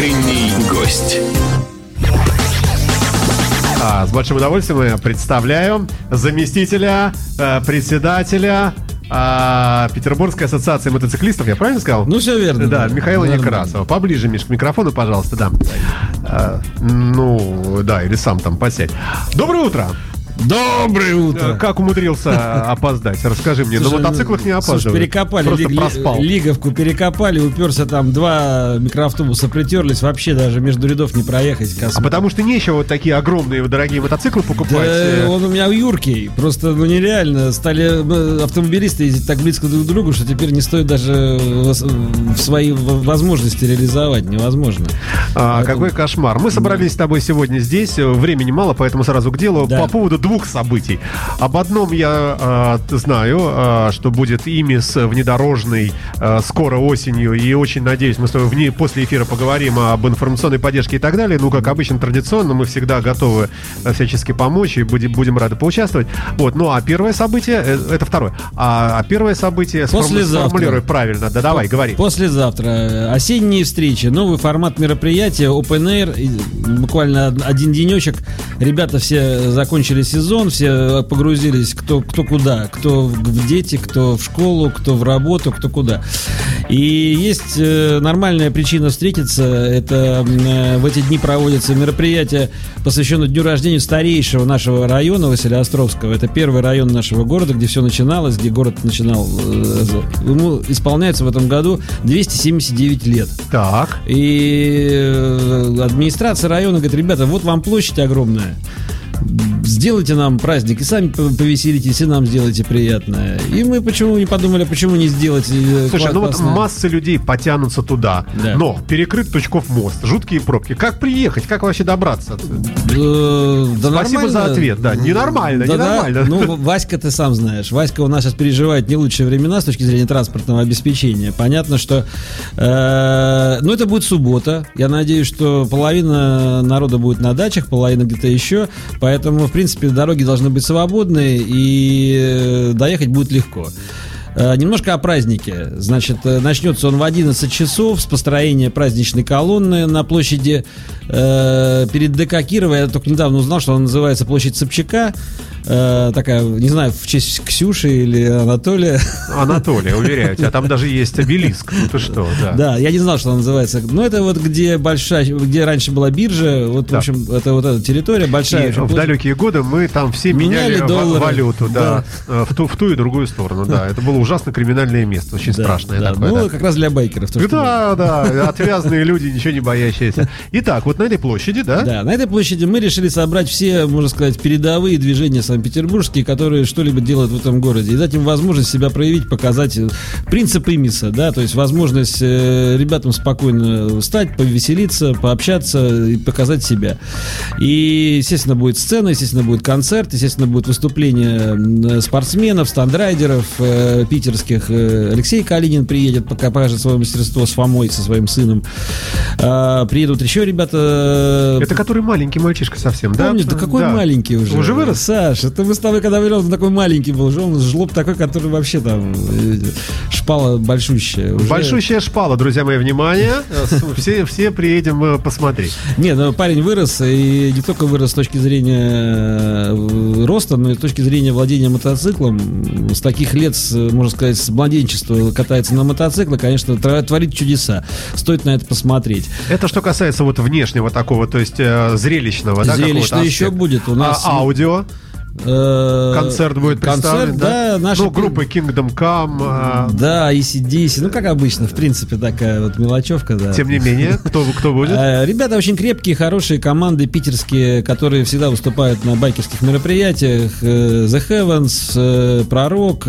Утренний гость. А, с большим удовольствием я представляю заместителя э, председателя а, Петербургской ассоциации мотоциклистов, я правильно сказал? Ну, все верно. Да, Михаила Нормально. Некрасова. Поближе, Миш, к микрофону, пожалуйста, да. А, ну, да, или сам там посядь. Доброе утро! Доброе Э, утро. Как умудрился опоздать? Расскажи мне. На Слушай, мотоциклах не слушай, опаздывают. перекопали, Просто ли- ли- проспал. лиговку перекопали, уперся там, два микроавтобуса притерлись, вообще даже между рядов не проехать. А космо. потому что нечего вот такие огромные дорогие мотоциклы покупать. Да, э, он у меня юркий. Просто, ну, нереально. Стали э, автомобилисты ездить так близко друг к другу, что теперь не стоит даже в свои возможности реализовать. Невозможно. А, Поэтому- какой кошмар. Мы собрались с тобой сегодня здесь. э, Времени мало, поэтому сразу к делу. Да. По поводу двух событий. Об одном я т- знаю, а, что будет ИМИС внедорожный а, скоро осенью. И очень надеюсь, мы с тобой вне, после эфира поговорим об информационной поддержке и так далее. Ну, как обычно, традиционно, мы всегда готовы э, всячески помочь и будем, будем рады поучаствовать. Вот. Ну, а первое событие, э, это второе. А, а первое событие, Послезавтра. сформулируй правильно. Да, давай, говори. Послезавтра. Осенние встречи. Новый формат мероприятия. Open Air. Буквально од- один денечек. Ребята все закончили сезон, все погрузились кто, кто куда. Кто в дети, кто в школу, кто в работу, кто куда. И есть э, нормальная причина встретиться. Это э, в эти дни проводится мероприятие, посвященное дню рождения старейшего нашего района Василиостровского. Это первый район нашего города, где все начиналось, где город начинал. э, Ему исполняется в этом году 279 лет. Так. И администрация района говорит, ребята, вот вам площадь огромная. Сделайте нам праздник и сами повеселитесь, и нам сделайте приятное. И мы почему не подумали, почему не сделать э, Слушай, ну вот масса людей потянутся туда, Да. но перекрыт Тучков мост, жуткие пробки. Как приехать? Как вообще добраться? Э, да Спасибо нормально. за ответ, да. Ненормально, Да, да. ненормально. Ну, Васька, ты сам знаешь. Васька у нас сейчас переживает не лучшие времена с точки зрения транспортного обеспечения. Понятно, что... э, ну, это будет суббота. Я надеюсь, что половина народа будет на дачах, половина где-то еще. Поэтому, в принципе, дороги должны быть свободны, и э, доехать будет легко. Э, Немножко о празднике. Значит, э, начнется он в 11 часов с построения праздничной колонны на площади э, перед ДК Кирова. Я только недавно узнал, что она называется площадь Собчака. Э, такая, не знаю, в честь Ксюши или Анатолия. Анатолий, уверяю тебя, там даже есть обелиск. Ну ты что, да. Да, я не знал, что она называется. Но это вот где большая, где раньше была биржа. Вот, Да. в общем, это вот эта территория большая. И очень в площадь. далекие годы мы там все меняли, Меняли ва- доллары. валюту, да, э, в ту, в ту и другую сторону, да. Это было ужасно криминальное место, очень Да, страшное да. такое. Ну, да. как раз для байкеров. то, Да, да, отвязные люди, ничего не боящиеся. Итак, вот на этой площади, да? Да, на этой площади мы решили собрать все, можно сказать, передовые движения санкт-петербургские, которые что-либо делают в этом городе, и дать им возможность себя проявить, показать э, принцип имиса, да, то есть возможность э, ребятам спокойно встать, повеселиться, пообщаться и показать себя. И, естественно, будет сцена, естественно, будет концерт, естественно, будет выступление спортсменов, стандрайдеров э, питерских. Э, Алексей Калинин приедет, пока покажет свое мастерство с Фомой, со своим сыном. А, приедут еще ребята. Это который маленький мальчишка совсем, да? Помнишь, да какой Да. маленький уже. Уже вырос? Саш, это мы с тобой, когда были, он такой маленький был. Уже он жлоб такой, который вообще там э, шпала большущая. Уже- Большущая шпала, друзья мои, внимание. Э, Все, все приедем э, посмотреть. Не, ну парень вырос, и не только вырос с точки зрения роста, но и с точки зрения владения мотоциклом. С таких лет, можно сказать, с младенчества катается на мотоцикле, конечно, творит чудеса. Стоит на это посмотреть. Это что касается вот внешнего такого, то есть зрелищного, да, Зрелищно какого-то еще будет. У нас А аудио? Э, Концерт будет Концерт, да, наши Ну, группы Kingdom Come. а, Да, ACDC, ну как обычно, в принципе, такая вот мелочевка, да. Тем не менее, кто, кто будет? Э, Ребята очень крепкие, хорошие команды питерские, которые всегда выступают на байкерских мероприятиях. Э, The Heavens, Пророк,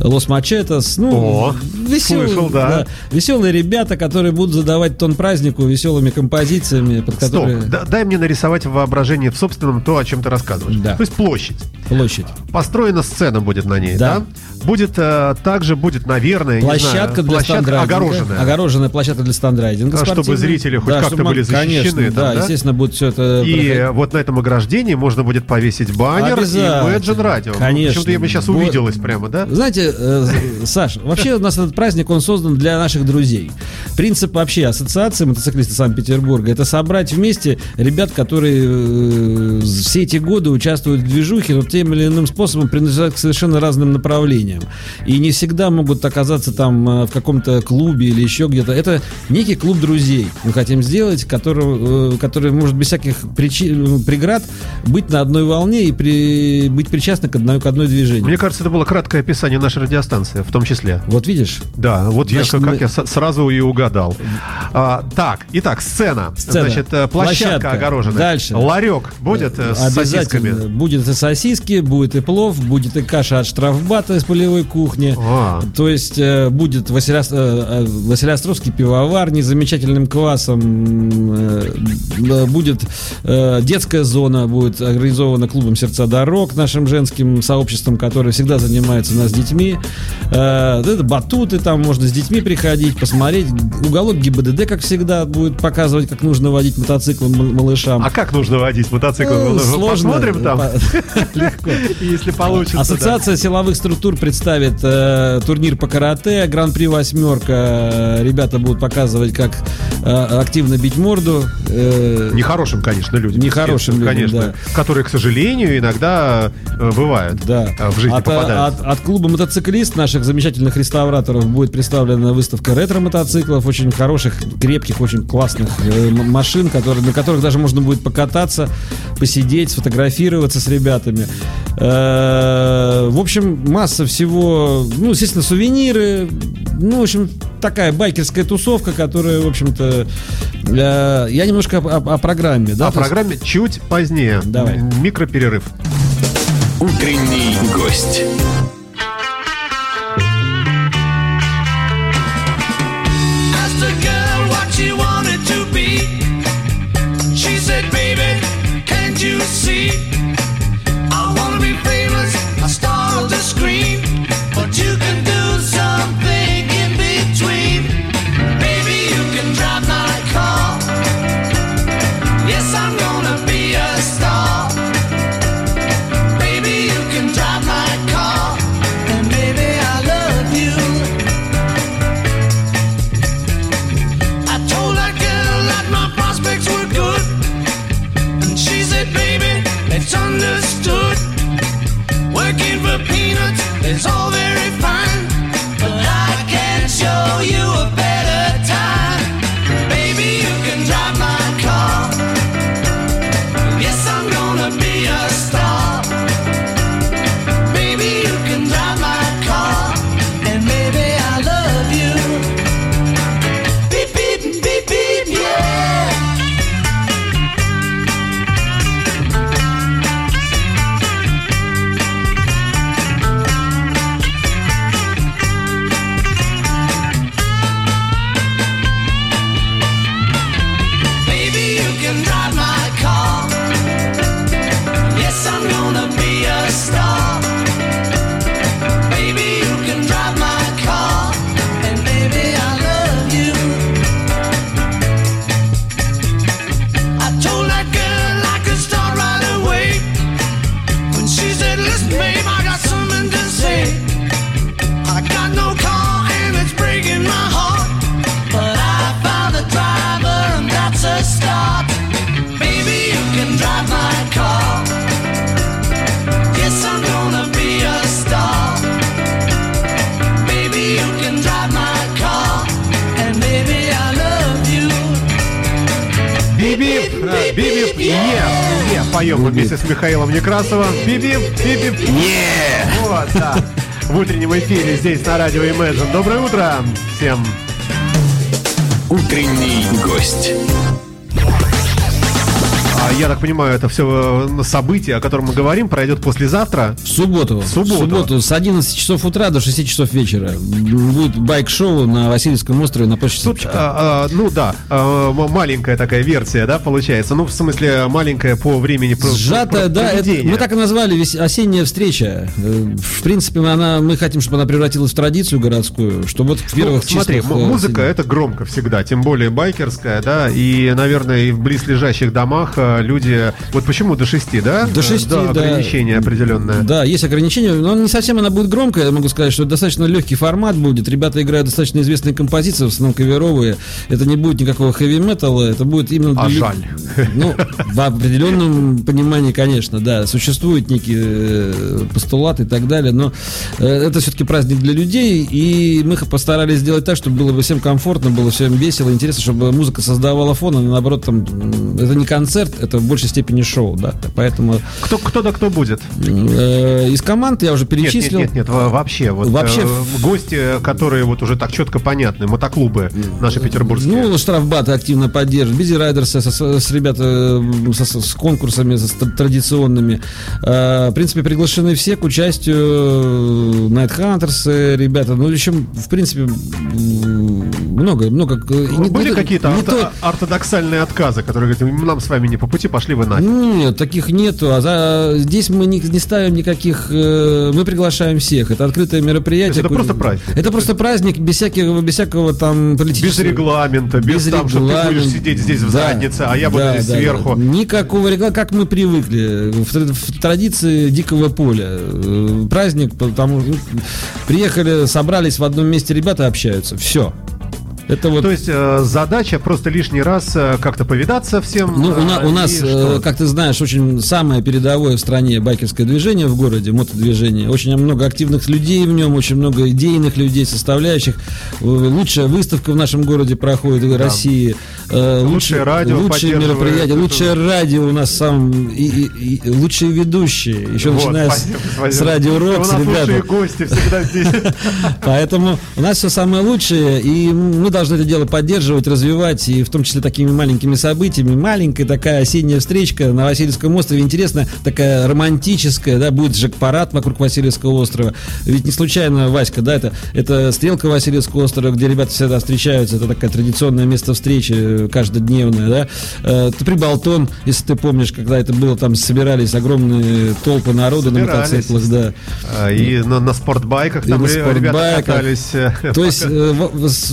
Лос Мачетос. Ну, О, веселые, слышал, да. веселые ребята, которые будут задавать тон празднику веселыми композициями, под Стоп, которые... да- дай мне нарисовать в воображении в собственном то, о чем ты рассказываешь. Да. То есть площадь. Площадь. Построена сцена будет на ней, да? Да. Будет э, также будет, наверное, не Площадка знаю, для площадка огороженная. Огороженная площадка для стандрайдинга. А, чтобы зрители хоть Да, как-то были мог- Конечно, защищены там, да, да? естественно, будет все это... И проходить. вот на этом ограждении можно будет повесить баннер и Imagine Radio. Конечно. Почему-то я бы сейчас Вот. увиделась прямо, да? Знаете, э, Саш, вообще у нас этот праздник, он создан для наших друзей. Принцип вообще ассоциации мотоциклистов Санкт-Петербурга это собрать вместе ребят, которые э, все эти годы участвуют в движухе, но тем или иным способом принадлежат к совершенно разным направлениям. И не всегда могут оказаться там э, в каком-то клубе или еще где-то. Это некий клуб друзей. Мы хотим сделать, который, э, который может без всяких причи- преград быть на одной волне и при- быть причастным к одной, к одной движению. Мне кажется, это было краткое описание нашей радиостанции, в том числе. Вот видишь? Да, вот Значит, я, как мы- я сразу и угадал. А, так, итак, сцена. Сцена. Значит, э, площадка, Площадка. огороженная. Дальше. Ларек будет э, с сосисками. Будет и сосиски, будет и плов, будет и каша от штрафбата из полевой кухни. А. То есть э, будет Василиос- э, э, Василиостровский пивовар незамечательным квасом. э, э, будет детская зона, будет организована клубом «Сердца дорог», нашим женским сообществом, которое всегда занимается у нас с детьми. Это батуты, там можно с детьми приходить, посмотреть. Уголок ГИБДД, как всегда, будет показывать, как нужно водить мотоцикл малышам. А как нужно водить мотоцикл? Ну, Сложно. Посмотрим там, если получится. Ассоциация силовых структур представит э, турнир по карате, гран-при восьмерка. Ребята будут показывать, как э, активно бить морду. Э, Нехорошим, конечно, людям. Нехорошим людям, конечно. Которые, к сожалению, иногда бывают. Да. В жизни от, попадают. от- клуба мотоциклист наших замечательных реставраторов будет представлена выставка ретро-мотоциклов, очень хороших, крепких, очень классных машин, которые, на которых даже можно будет покататься, посидеть, сфотографироваться с ребятами. Э, В общем, масса всего, ну, естественно, сувениры, ну, в общем, такая байкерская тусовка, которая, в общем-то, э, я немножко о, о- о программе, да, О то есть- программе чуть позднее. Давай. Микроперерыв. Утренний гость. Е, е, поем мы вместе с Михаилом Некрасовым. Бибип, бибип, Не! Вот, да. В утреннем эфире здесь на радио Imagine. Доброе утро всем. Утренний гость. Я так понимаю, это все событие, о котором мы говорим, пройдет послезавтра. В субботу. В субботу. с 11 часов утра до 6 часов вечера. Будет байк-шоу на Васильевском острове на площади Тут, а, а, ну да, а, маленькая такая версия, да, получается. Ну, в смысле, маленькая по времени про- Сжатая, про- да, это- мы так и назвали вес- осенняя встреча. Э, В принципе, она, мы хотим, чтобы она превратилась в традицию городскую, чтобы вот в Ну, первых смотри, числах, м- э, музыка это громко всегда, тем более байкерская, да, и, наверное, и в близлежащих домах э, люди, вот почему до 6, да? До Э, шести, да. ограничение определенное. Да, есть ограничения, но не совсем она будет громкая, я могу сказать, что достаточно легкий формат будет. Ребята играют достаточно известные композиции, в основном каверовые. Это не будет никакого хэви-металла, это будет именно... А для жаль. Ну, в определенном понимании, конечно, да. Существуют некие э, постулаты и так далее, но э, это все-таки праздник для людей, и мы постарались сделать так, чтобы было бы всем комфортно, было всем весело, интересно, чтобы музыка создавала фон, а наоборот, там, это не концерт, это в большей степени шоу, да. Поэтому Кто, кто да кто будет? э, из команд я уже Нет, нет, перечислил. нет, нет, во- вообще. Вот, Вообще- э, гости, которые вот уже так четко понятны, мотоклубы наши петербургские. Ну, штрафбаты активно поддерживают. Бизи Райдерс с, с- с ребята э, со- с конкурсами с тр- традиционными. Э, В принципе, приглашены все к участию Хантерс, ребята. Ну, еще, в принципе, много, много. э, и не- Были не- какие-то не орто- то- ортодоксальные отказы, которые говорят, нам с вами не по пути, пошли вы нафиг. Нет, таких нету. А за- здесь мы не, не ставим никаких. э, мы приглашаем всех. Это открытое мероприятие. Это просто праздник? Это просто праздник без всякого, без всякого там Без политического. регламента, без, Без там, что ты будешь сидеть здесь в Да, заднице, а я буду да, здесь да, сверху. да. Никакого регламента, как мы привыкли. В, в традиции дикого поля. Э, Праздник, потому ну, приехали, собрались в одном месте ребята общаются. Все. Это вот То есть э, задача просто лишний раз э, как-то повидаться всем. Ну, у, на- э, у и нас, что? э, как ты знаешь, очень самое передовое в стране байкерское движение в городе, мотодвижение. Очень много активных людей в нем, очень много идейных людей, составляющих. Лучшая выставка в нашем городе проходит в России. Э, Лучшее радио лучшие мероприятия, лучшее радио у нас сам, и, и- и лучшие ведущие. Еще Вот, начиная спасибо, спасибо. с радио У Рокс, ребята. лучшие гости всегда здесь. Поэтому у нас все самое лучшее, и мы должны это дело поддерживать, развивать, и в том числе такими маленькими событиями. Маленькая такая осенняя встречка на Васильевском острове, интересная, такая романтическая, да, будет жек-парад вокруг Васильевского острова. Ведь не случайно, Васька, да, это, это стрелка Васильевского острова, где ребята всегда встречаются, это такое традиционное место встречи, э, каждодневное, да. Э, Прибалтон, если ты помнишь, когда это было, там собирались огромные толпы народа на мотоциклах, да. А, И на, на спортбайках И там на ре- ребята спортбайках. катались. э, То есть в- с-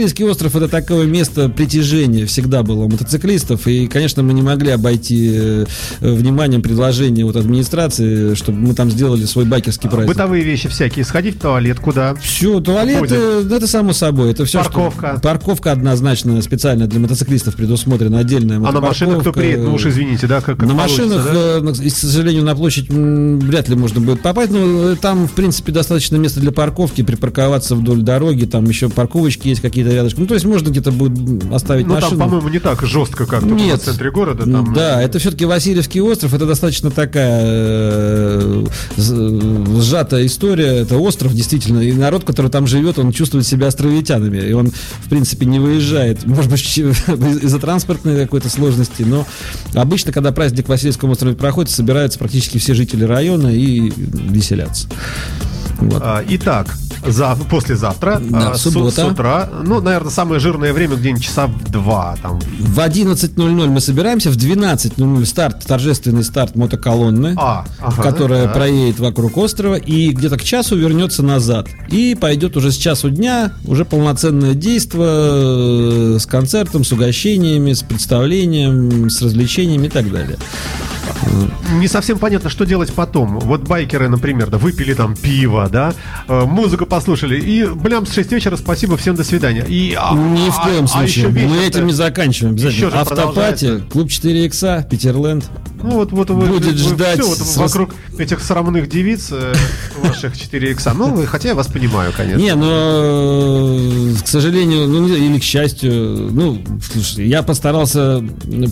Васильевский остров это такое место притяжения всегда было у мотоциклистов, и, конечно, мы не могли обойти э, вниманием предложение вот администрации, чтобы мы там сделали свой байкерский праздник. Бытовые вещи всякие. Сходить в туалет куда? Все, туалеты, Ходят. это само собой. Это все, Парковка. парковка однозначно специально для мотоциклистов предусмотрена отдельная А на машинах кто приедет? Ну уж извините, да, как, как на машинах, да? э, и, к сожалению, на площадь вряд ли можно будет попасть. Но э, там, в принципе, достаточно места для парковки, припарковаться вдоль дороги. Там еще парковочки есть какие-то рядышком. Ну, то есть можно где-то будет оставить Ну там, машину. по-моему, не так жестко, как Нет. в центре города. Там, да, э, это все-таки Васильевский остров. Это достаточно такая э, з- сжатая история. Это остров, действительно. И народ, который там живет, он чувствует себя островитянами. И он, в принципе, не выезжает. Может быть, из-за транспортной какой-то сложности. Но обычно, когда праздник в Васильевском острове проходит, собираются практически все жители района и веселятся. Вот. а, Итак, за, послезавтра, Да, а, с, суббота. с утра, ну, наверное, самое жирное время где-нибудь часа в два, там, В 11.00 мы собираемся, в 12.00 старт, торжественный старт мотоколонны. А, ага, которая да. проедет вокруг острова и где-то к часу вернется назад. И пойдет уже с часу дня уже полноценное действие э, с концертом, с угощениями, с представлением, с развлечениями и так далее. Не совсем понятно, что делать потом. Вот байкеры, например, да, выпили там пиво, да, э, музыку послушали, и, блям, с 6 вечера, спасибо, всем до свидания. И, а- Ни в а- коем а случае. еще Мы этим не заканчиваем. Обязательно. Автопати, клуб 4 икса, Питерленд. Ну вот, вот вы- Будет вы- ждать всё вот с- вокруг этих срамных девиц э, ваших 4 икса. Ну, хотя я вас понимаю, конечно. Не, но, к сожалению, ну, не- или к счастью, ну, слушай, я постарался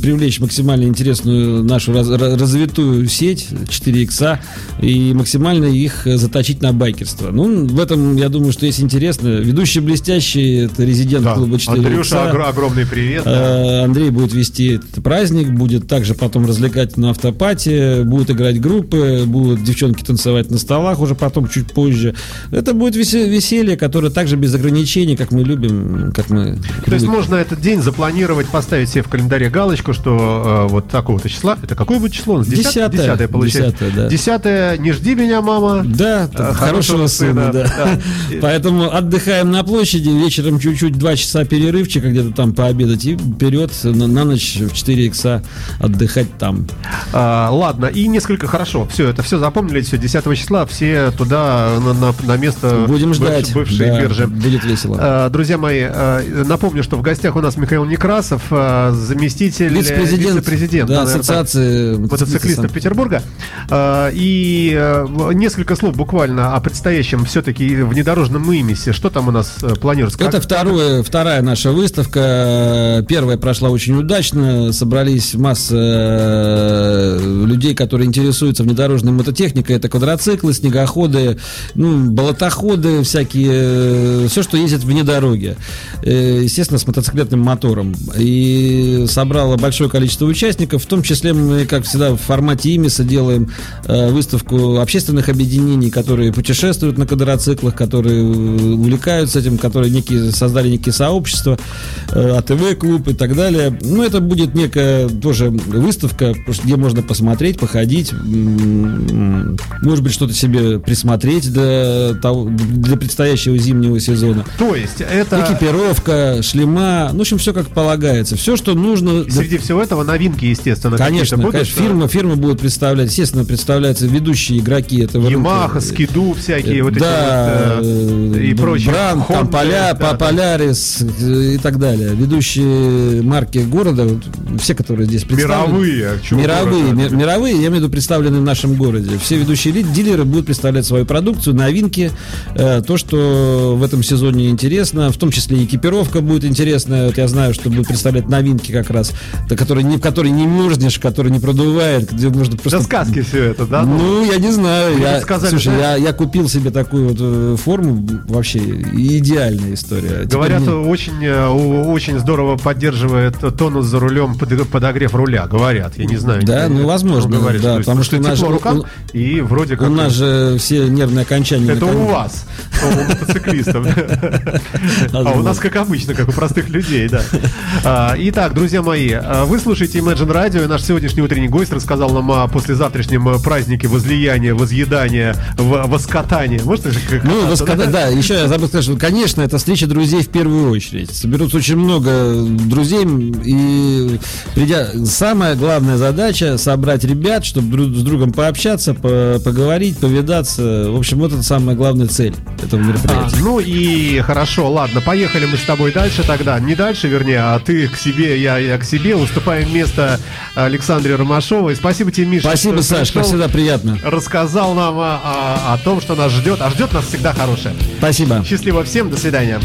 привлечь максимально интересную нашу раз- ра- развитую сеть 4 икса и максимально их заточить на байкерство. Ну, в этом, я думаю, что есть интересно. Ведущий блестящий, это резидент Да. клуба 4 Андрюша, огр- огромный привет. да. Э, Андрей будет вести этот праздник, будет также потом развлекать на автопате, будут играть группы, будут девчонки танцевать на столах уже потом чуть позже. Это будет весе- веселье, которое также без ограничений, как мы любим, как мы. То есть можно этот день запланировать, поставить себе в календаре галочку, что э, вот такого-то числа. Это какое будет число? У нас? Десятое. Десятое получается. Десятое, да. Десятое, не жди меня, мама. Да, Э, хорошего, сына, да. да. Поэтому отдыхаем на площади, вечером чуть-чуть два часа перерывчика где-то там пообедать и вперед на, на ночь в 4 икса отдыхать там. А, ладно, и несколько хорошо. Все, это все запомнили, все, 10 числа все туда, на, на- на место Будем ждать. бывшей Да, биржи. Будет весело. А, Друзья мои, а, напомню, что в гостях у нас Михаил Некрасов, а, заместитель Вице-президент, вице-президента, да, ассоциации мотоциклистов Петербурга. А, И а, несколько слов буквально о предстоящем все-таки внедорожном имисе. Что там у нас э, планируется? Это второе, вторая наша выставка. Первая прошла очень удачно. Собрались масса э, людей, которые интересуются внедорожной мототехникой. Это квадроциклы, снегоходы, ну, болотоходы всякие. Все, что ездит вне дороги. Э, Естественно, с мотоциклетным мотором. И собрало большое количество участников. В том числе мы, как всегда, в формате имиса делаем э, выставку общественных объединений, которые путешествуют на квадроциклах, которые э, увлекаются этим, которые некие, создали некие сообщества, э, АТВ-клуб и так далее. Ну, это будет некая тоже выставка, где можно посмотреть, походить, может быть, что-то себе присмотреть для, того, для предстоящего зимнего сезона. То есть это... Экипировка, шлема, ну, в общем, все как полагается. Все, что нужно... Среди всего этого новинки, естественно, Конечно, будут. конечно, фирмы, фирмы будут представлять, естественно, представляются ведущие игроки этого Ямаха, рынка. Скиду, всякие вот эти да, вот, э, и э, прочие. Бранд, там Honda, Поля, да. Полярис э, и так далее. Ведущие марки города, вот все, которые здесь представлены. Мировые, Мировые, города? ми- мировые, я имею в виду, представлены в нашем городе. Все ведущие дилеры будут представлять свою продукцию, новинки, э, то, что в этом сезоне интересно, в том числе и экипировка будет интересная. Вот я знаю, что будут представлять новинки как раз, которые не, в которые не мерзнешь, которые не продувает, где можно просто Да сказки все это, да? ну, я не знаю. Я, сказали, слушай, да? я, я купил себе такую вот э, форму. Вообще идеальная история. Говорят, мне- очень, э, очень здорово поддерживает тонус за рулем, под- подогрев руля. Говорят, я не знаю. Да, ну, возможно, говорит, да, потому что у нас тепло рукам, и вроде как... у нас же все нервные окончания. Это у вас, у мотоциклистов. А у нас, как обычно, как у простых людей, да. А, Итак, друзья мои, а, вы слушаете Imagine Radio, и наш сегодняшний утренний гость рассказал нам о послезавтрашнем э, празднике возлияния, возъедания, в- воскатания. Может, как- Ну, как- восказа- да, еще я забыл сказать, что, конечно, это встреча друзей в первую очередь. Соберутся очень много друзей, и придя... Самая главная задача собрать ребят, чтобы друг с другом пообщаться, по- поговорить, повидаться. В общем, вот это самая главная цель этого А, мероприятия. ну и хорошо, ладно, поехали мы с тобой дальше тогда. Не дальше, вернее, а ты к себе, я, я к себе. Уступаем место Александре Ромашовой. Спасибо тебе, Миша. Спасибо, Саш, как всегда приятно. Рассказал нам о, о- о том, что нас ждет. А ждет нас всегда хорошее. Спасибо. Счастливо всем, до свидания.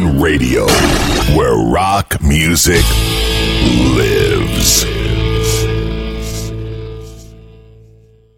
Radio, where rock music lives.